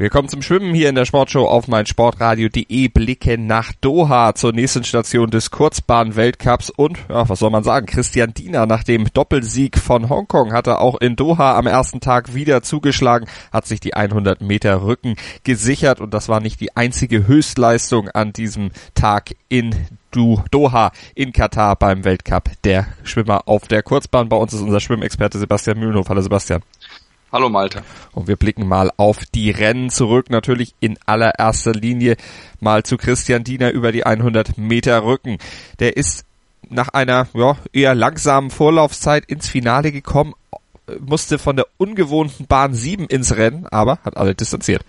Willkommen zum Schwimmen hier in der Sportshow auf meinsportradio.de. Blicke nach Doha zur nächsten Station des Kurzbahn-Weltcups und, ja, was soll man sagen, Christian Diener nach dem Doppelsieg von Hongkong hat er auch in Doha am ersten Tag wieder zugeschlagen, hat sich die 100 Meter Rücken gesichert und das war nicht die einzige Höchstleistung an diesem Tag in Doha in Katar beim Weltcup der Schwimmer auf der Kurzbahn. Bei uns ist unser Schwimmexperte Sebastian Mühlenhof. Hallo Sebastian. Hallo Malte. Und wir blicken mal auf die Rennen zurück. Natürlich in allererster Linie mal zu Christian Diener über die 100 Meter Rücken. Der ist nach einer ja, eher langsamen Vorlaufzeit ins Finale gekommen, musste von der ungewohnten Bahn 7 ins Rennen, aber hat alle distanziert.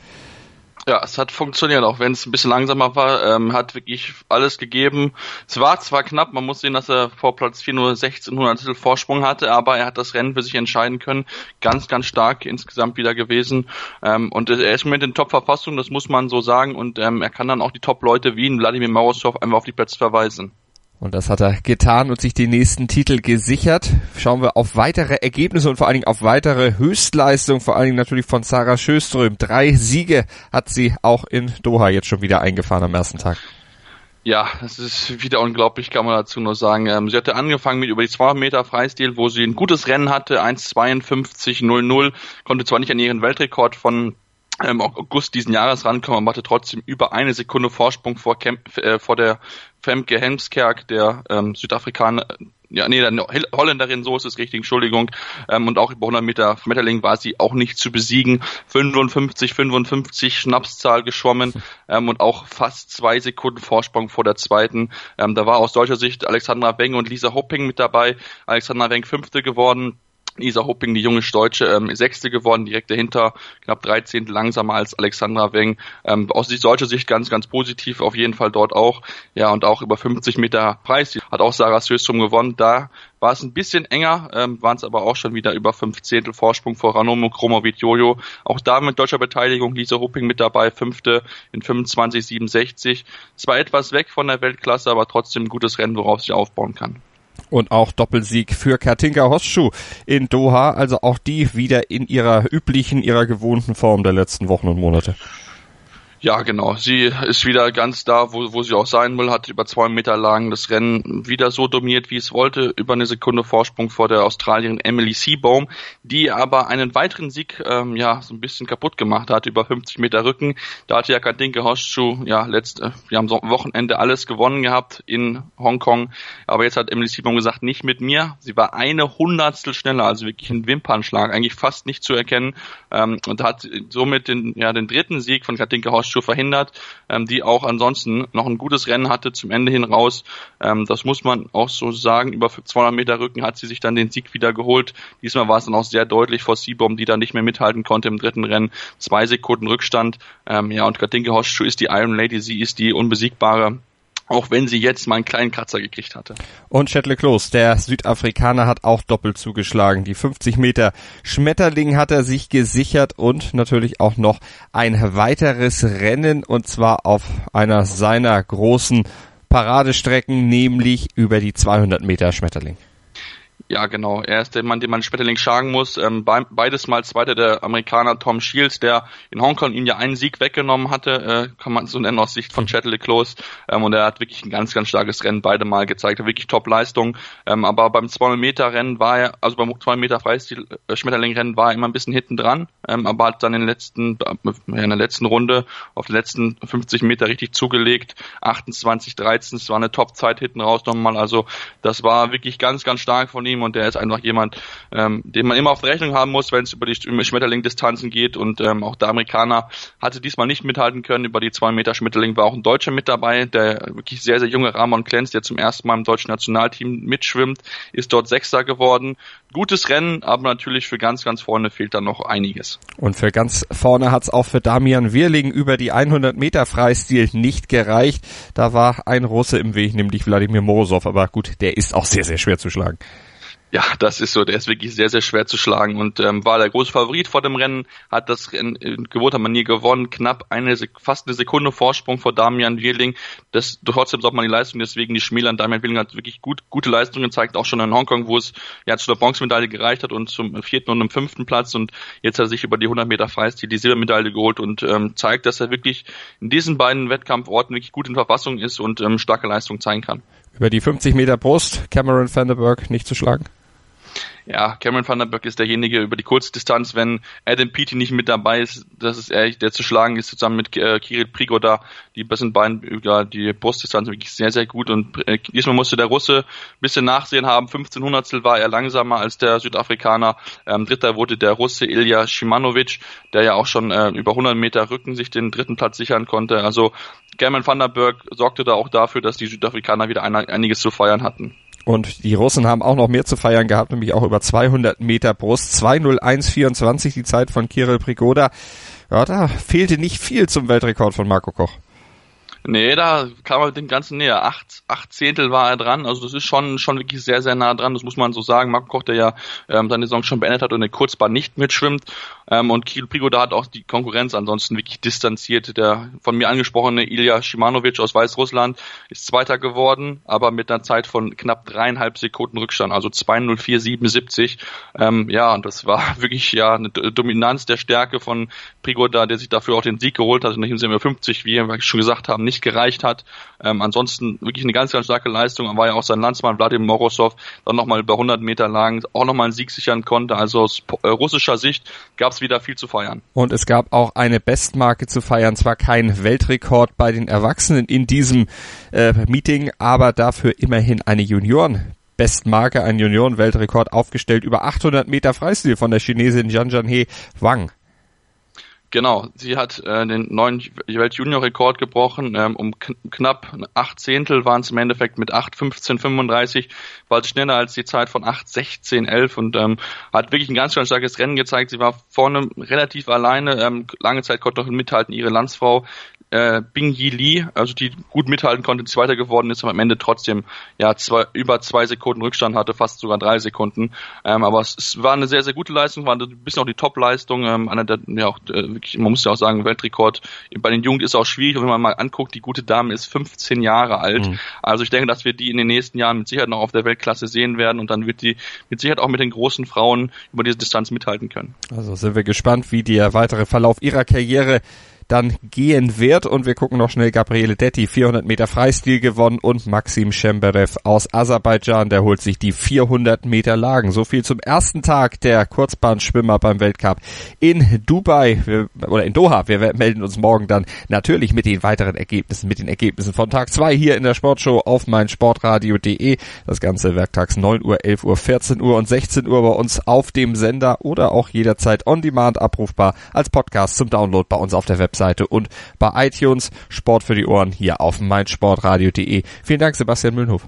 Ja, es hat funktioniert, auch wenn es ein bisschen langsamer war, ähm, hat wirklich alles gegeben. Es war zwar knapp, man muss sehen, dass er vor Platz 4 nur 1600 Vorsprung hatte, aber er hat das Rennen für sich entscheiden können. Ganz, ganz stark insgesamt wieder gewesen. Ähm, und er ist mit in Top-Verfassung, das muss man so sagen, und ähm, er kann dann auch die Top-Leute wie Wladimir Morozov einfach auf die Plätze verweisen. Und das hat er getan und sich die nächsten Titel gesichert. Schauen wir auf weitere Ergebnisse und vor allen Dingen auf weitere Höchstleistungen, vor allen Dingen natürlich von Sarah Schöström. Drei Siege hat sie auch in Doha jetzt schon wieder eingefahren am ersten Tag. Ja, es ist wieder unglaublich, kann man dazu nur sagen. Ähm, sie hatte angefangen mit über die 200 Meter Freistil, wo sie ein gutes Rennen hatte, 1,52,00, konnte zwar nicht an ihren Weltrekord von ähm, August diesen Jahres rankommen, aber hatte trotzdem über eine Sekunde Vorsprung vor, Kemp, äh, vor der Femke Helmskerk, der ähm, Südafrikaner, ja, nee, der Holländerin, so ist es richtig, Entschuldigung. Ähm, und auch über 100 Meter Schmetterling war sie auch nicht zu besiegen. 55, 55 Schnapszahl geschwommen ähm, und auch fast zwei Sekunden Vorsprung vor der zweiten. Ähm, da war aus deutscher Sicht Alexandra Weng und Lisa Hopping mit dabei. Alexandra Weng fünfte geworden. Isa Hupping, die junge Deutsche, ähm, Sechste geworden, direkt dahinter, knapp 13 langsamer als Alexandra Weng. Ähm, aus deutscher Sicht ganz, ganz positiv, auf jeden Fall dort auch. Ja, und auch über 50 Meter Preis hat auch Sarah Söstrom gewonnen. Da war es ein bisschen enger, ähm, waren es aber auch schon wieder über fünf Zehntel Vorsprung vor Ranomo Kromovic Jojo. Auch da mit deutscher Beteiligung Lisa Hupping mit dabei, fünfte in 25,67. Zwar etwas weg von der Weltklasse, aber trotzdem ein gutes Rennen, worauf sie aufbauen kann. Und auch Doppelsieg für Katinka Hosschuh in Doha. Also auch die wieder in ihrer üblichen, ihrer gewohnten Form der letzten Wochen und Monate. Ja, genau. Sie ist wieder ganz da, wo, wo sie auch sein will, hat über zwei Meter lang das Rennen wieder so dominiert, wie es wollte, über eine Sekunde Vorsprung vor der Australierin Emily Seabohm, die aber einen weiteren Sieg ähm, ja so ein bisschen kaputt gemacht hat, über 50 Meter Rücken. Da hatte ja Kadinke Horschu ja letzte, wir haben so am Wochenende alles gewonnen gehabt in Hongkong, aber jetzt hat Emily Seabohm gesagt, nicht mit mir. Sie war eine Hundertstel schneller, also wirklich ein Wimpernschlag, eigentlich fast nicht zu erkennen ähm, und hat somit den ja den dritten Sieg von Kadinke Horschu Schuh verhindert, ähm, die auch ansonsten noch ein gutes Rennen hatte zum Ende hin raus. Ähm, das muss man auch so sagen. Über 200 Meter Rücken hat sie sich dann den Sieg wieder geholt. Diesmal war es dann auch sehr deutlich vor Seabom, die da nicht mehr mithalten konnte im dritten Rennen. Zwei Sekunden Rückstand. Ähm, ja, und Katinke Horschuh ist die Iron Lady. Sie ist die unbesiegbare auch wenn sie jetzt mal einen kleinen Kratzer gekriegt hatte. Und Shetley Close, der Südafrikaner, hat auch doppelt zugeschlagen. Die 50 Meter Schmetterling hat er sich gesichert und natürlich auch noch ein weiteres Rennen und zwar auf einer seiner großen Paradestrecken, nämlich über die 200 Meter Schmetterling. Ja, genau. Er ist der Mann, den man Schmetterling schlagen muss. Ähm, beides mal zweiter der Amerikaner Tom Shields, der in Hongkong ihm ja einen Sieg weggenommen hatte, äh, kann man so nennen aus Sicht von Chatterley Close. Ähm, und er hat wirklich ein ganz, ganz starkes Rennen beide Mal gezeigt. Hat wirklich Top-Leistung. Ähm, aber beim 200 Meter Rennen war er, also beim 200 Meter Freistil äh, Schmetterling Rennen war er immer ein bisschen hinten dran, ähm, aber hat dann in, den letzten, in der letzten Runde auf den letzten 50 Meter richtig zugelegt. 28, 13, es war eine Top-Zeit hinten raus nochmal. Also das war wirklich ganz, ganz stark von ihm und der ist einfach jemand, ähm, den man immer auf Rechnung haben muss, wenn es über die Schmetterling-Distanzen geht und ähm, auch der Amerikaner hatte diesmal nicht mithalten können über die zwei Meter Schmetterling, war auch ein Deutscher mit dabei, der wirklich sehr, sehr junge Ramon Klenz, der zum ersten Mal im deutschen Nationalteam mitschwimmt, ist dort Sechster geworden. Gutes Rennen, aber natürlich für ganz, ganz vorne fehlt da noch einiges. Und für ganz vorne hat's auch für Damian Wirling über die 100 Meter Freistil nicht gereicht. Da war ein Russe im Weg, nämlich Wladimir Morozov, aber gut, der ist auch sehr, sehr schwer zu schlagen. Ja, das ist so. Der ist wirklich sehr, sehr schwer zu schlagen und ähm, war der große Favorit vor dem Rennen, hat das Rennen in gewohnter Manier gewonnen, knapp eine, fast eine Sekunde Vorsprung vor Damian Wierling. Das, trotzdem sollte man die Leistung deswegen nicht schmälern. Damian Wierling hat wirklich gut, gute Leistungen gezeigt, auch schon in Hongkong, wo es ja zu der Bronzemedaille gereicht hat und zum vierten und dem fünften Platz und jetzt hat er sich über die 100 Meter Freistil die Silbermedaille geholt und ähm, zeigt, dass er wirklich in diesen beiden Wettkampforten wirklich gut in Verfassung ist und ähm, starke Leistung zeigen kann. Über die 50 Meter Brust, Cameron Vanderberg nicht zu schlagen? Ja, Cameron Van der Berg ist derjenige über die Kurzdistanz, wenn Adam Peaty nicht mit dabei ist, das ist er, der zu schlagen ist, zusammen mit äh, Kirill Prigoda, die sind beiden über die Brustdistanz wirklich sehr, sehr gut und äh, diesmal musste der Russe ein bisschen Nachsehen haben, 1500 war er langsamer als der Südafrikaner, ähm, dritter wurde der Russe Ilya Shimanovic, der ja auch schon äh, über 100 Meter Rücken sich den dritten Platz sichern konnte, also Cameron Van der Berg sorgte da auch dafür, dass die Südafrikaner wieder einiges zu feiern hatten. Und die Russen haben auch noch mehr zu feiern gehabt, nämlich auch über 200 Meter Brust. 2.01.24 die Zeit von Kirill Prigoda. Ja, da fehlte nicht viel zum Weltrekord von Marco Koch. Nee, da kam er dem Ganzen näher. Acht, acht Zehntel war er dran. Also das ist schon, schon wirklich sehr, sehr nah dran. Das muss man so sagen. Marco Koch, der ja ähm, seine Saison schon beendet hat und in Kurzbahn nicht mitschwimmt. Ähm, und Kiel Prigoda hat auch die Konkurrenz ansonsten wirklich distanziert. Der von mir angesprochene Ilya Shimanovic aus Weißrussland ist Zweiter geworden, aber mit einer Zeit von knapp dreieinhalb Sekunden Rückstand, also 2.04.77. Ähm, ja, und das war wirklich ja eine Dominanz der Stärke von Prigoda, der sich dafür auch den Sieg geholt hat. Und nicht im 50, wie wir schon gesagt haben, nicht gereicht hat. Ähm, ansonsten wirklich eine ganz, ganz starke Leistung. Er war ja auch sein Landsmann Wladimir Morozov dann nochmal über 100 Meter lang auch nochmal einen Sieg sichern konnte. Also aus äh, russischer Sicht gab es wieder viel zu feiern. Und es gab auch eine Bestmarke zu feiern. Zwar kein Weltrekord bei den Erwachsenen in diesem äh, Meeting, aber dafür immerhin eine Junioren Bestmarke, ein Junioren-Weltrekord aufgestellt über 800 Meter Freistil von der Chinesin Jian Jianhe Wang. Genau, sie hat äh, den neuen Weltjunior-Rekord gebrochen. Ähm, um kn knapp acht Zehntel waren es im Endeffekt mit 8,15,35, war schneller als die Zeit von 8,16,11 und ähm, hat wirklich ein ganz, ganz starkes Rennen gezeigt. Sie war vorne relativ alleine, ähm, lange Zeit konnte noch mithalten ihre Landsfrau äh, Bing Yi Li, also die gut mithalten konnte, Zweiter geworden ist, aber am Ende trotzdem ja zwei, über zwei Sekunden Rückstand hatte, fast sogar drei Sekunden. Ähm, aber es, es war eine sehr, sehr gute Leistung, war ein bisschen auch die Top-Leistung. Ähm, einer der, ja auch äh, wirklich, man muss ja auch sagen, Weltrekord bei den Jugend ist auch schwierig, wenn man mal anguckt, die gute Dame ist 15 Jahre alt. Mhm. Also ich denke, dass wir die in den nächsten Jahren mit Sicherheit noch auf der Weltklasse sehen werden und dann wird die mit Sicherheit auch mit den großen Frauen über diese Distanz mithalten können. Also sind wir gespannt, wie der weitere Verlauf ihrer Karriere dann gehen wird. Und wir gucken noch schnell Gabriele Detti, 400 Meter Freistil gewonnen und Maxim Schemberev aus Aserbaidschan, der holt sich die 400 Meter Lagen. So viel zum ersten Tag der Kurzbahnschwimmer beim Weltcup in Dubai oder in Doha. Wir melden uns morgen dann natürlich mit den weiteren Ergebnissen, mit den Ergebnissen von Tag 2 hier in der Sportshow auf meinsportradio.de. Das Ganze werktags 9 Uhr, 11 Uhr, 14 Uhr und 16 Uhr bei uns auf dem Sender oder auch jederzeit on demand abrufbar als Podcast zum Download bei uns auf der Website Webseite und bei iTunes. Sport für die Ohren hier auf meinsportradio.de. Vielen Dank, Sebastian Mühlenhof.